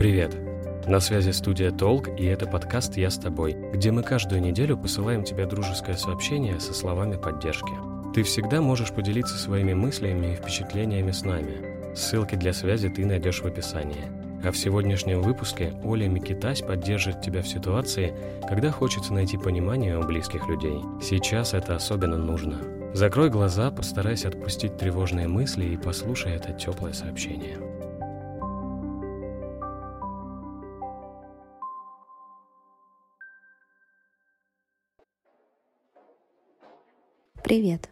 Привет! На связи студия Толк, и это подкаст «Я с тобой», где мы каждую неделю посылаем тебе дружеское сообщение со словами поддержки. Ты всегда можешь поделиться своими мыслями и впечатлениями с нами. Ссылки для связи ты найдешь в описании. А в сегодняшнем выпуске Оля Микитась поддержит тебя в ситуации, когда хочется найти понимание у близких людей. Сейчас это особенно нужно. Закрой глаза, постарайся отпустить тревожные мысли и послушай это теплое сообщение. Привет!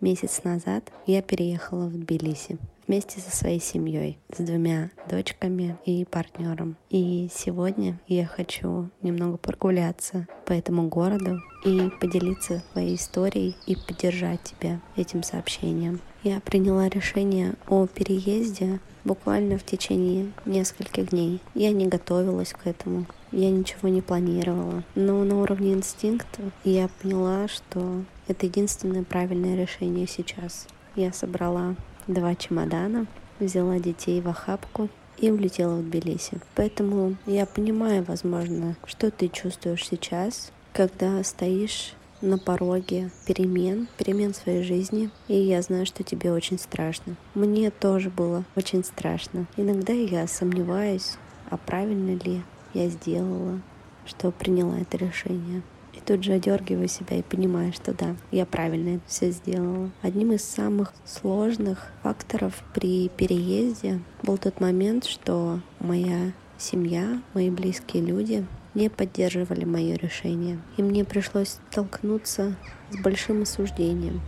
Месяц назад я переехала в Тбилиси вместе со своей семьей, с двумя дочками и партнером. И сегодня я хочу немного прогуляться по этому городу и поделиться своей историей и поддержать тебя этим сообщением. Я приняла решение о переезде буквально в течение нескольких дней. Я не готовилась к этому, я ничего не планировала. Но на уровне инстинкта я поняла, что это единственное правильное решение сейчас. Я собрала два чемодана, взяла детей в охапку и улетела в Тбилиси. Поэтому я понимаю, возможно, что ты чувствуешь сейчас, когда стоишь на пороге перемен, перемен своей жизни, и я знаю, что тебе очень страшно. Мне тоже было очень страшно. Иногда я сомневаюсь, а правильно ли я сделала, что приняла это решение. И тут же одергиваю себя и понимаю, что да, я правильно это все сделала. Одним из самых сложных факторов при переезде был тот момент, что моя семья, мои близкие люди не поддерживали мое решение. И мне пришлось столкнуться с большим осуждением.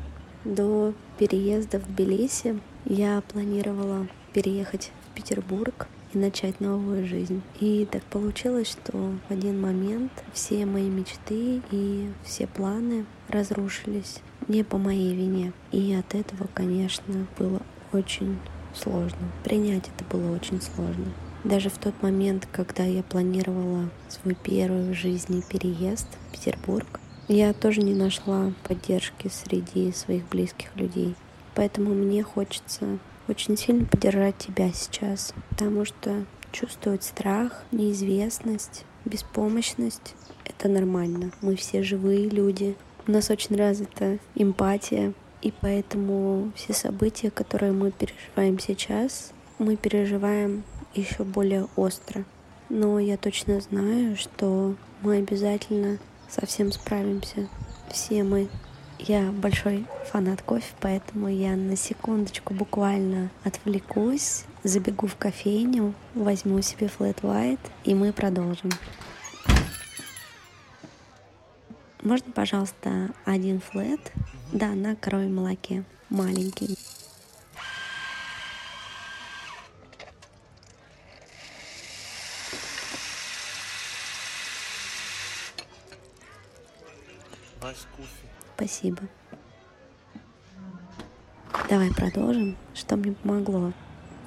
До переезда в Тбилиси я планировала переехать в Петербург и начать новую жизнь. И так получилось, что в один момент все мои мечты и все планы разрушились не по моей вине. И от этого, конечно, было очень сложно. Принять это было очень сложно. Даже в тот момент, когда я планировала свой первый в жизни переезд в Петербург, я тоже не нашла поддержки среди своих близких людей. Поэтому мне хочется очень сильно поддержать тебя сейчас, потому что чувствовать страх, неизвестность, беспомощность — это нормально. Мы все живые люди. У нас очень развита эмпатия, и поэтому все события, которые мы переживаем сейчас, мы переживаем еще более остро. Но я точно знаю, что мы обязательно совсем справимся. Все мы. Я большой фанат кофе, поэтому я на секундочку буквально отвлекусь, забегу в кофейню, возьму себе флэт white, и мы продолжим. Можно, пожалуйста, один флэт? Да, на коровьем молоке. Маленький. Спасибо. Давай продолжим. Что мне помогло?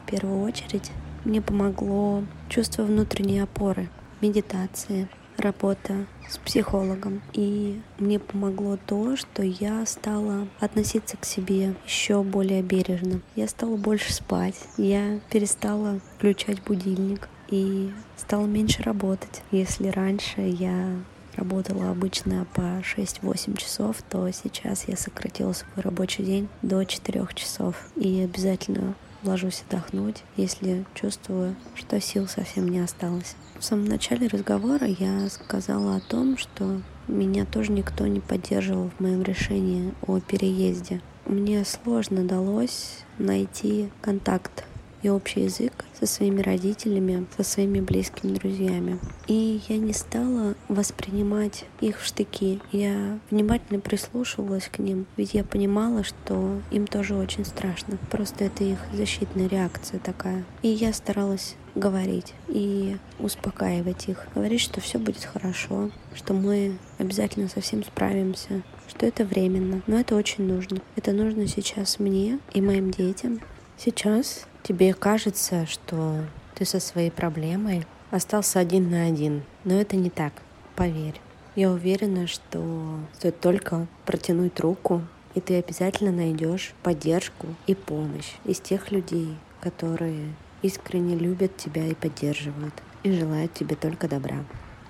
В первую очередь мне помогло чувство внутренней опоры, медитация, работа с психологом. И мне помогло то, что я стала относиться к себе еще более бережно. Я стала больше спать. Я перестала включать будильник и стала меньше работать. Если раньше я работала обычно по 6-8 часов, то сейчас я сократила свой рабочий день до 4 часов. И обязательно ложусь отдохнуть, если чувствую, что сил совсем не осталось. В самом начале разговора я сказала о том, что меня тоже никто не поддерживал в моем решении о переезде. Мне сложно далось найти контакт и общий язык со своими родителями, со своими близкими друзьями. И я не стала воспринимать их в штыки. Я внимательно прислушивалась к ним, ведь я понимала, что им тоже очень страшно. Просто это их защитная реакция такая. И я старалась говорить и успокаивать их, говорить, что все будет хорошо, что мы обязательно со всем справимся, что это временно, но это очень нужно. Это нужно сейчас мне и моим детям. Сейчас Тебе кажется, что ты со своей проблемой остался один на один, но это не так, поверь. Я уверена, что стоит только протянуть руку, и ты обязательно найдешь поддержку и помощь из тех людей, которые искренне любят тебя и поддерживают, и желают тебе только добра.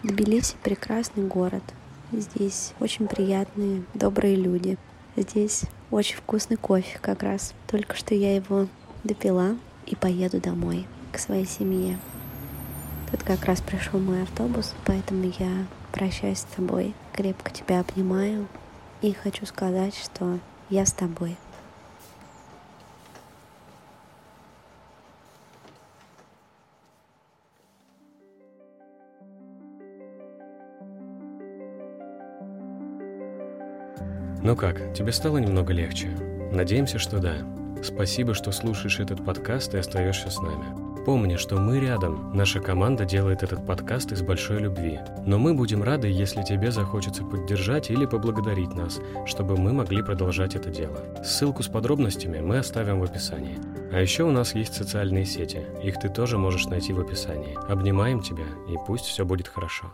Тбилиси — прекрасный город. Здесь очень приятные, добрые люди. Здесь очень вкусный кофе как раз. Только что я его допила и поеду домой к своей семье. Тут как раз пришел мой автобус, поэтому я прощаюсь с тобой, крепко тебя обнимаю и хочу сказать, что я с тобой. Ну как, тебе стало немного легче? Надеемся, что да. Спасибо, что слушаешь этот подкаст и остаешься с нами. Помни, что мы рядом. Наша команда делает этот подкаст из большой любви. Но мы будем рады, если тебе захочется поддержать или поблагодарить нас, чтобы мы могли продолжать это дело. Ссылку с подробностями мы оставим в описании. А еще у нас есть социальные сети. Их ты тоже можешь найти в описании. Обнимаем тебя, и пусть все будет хорошо.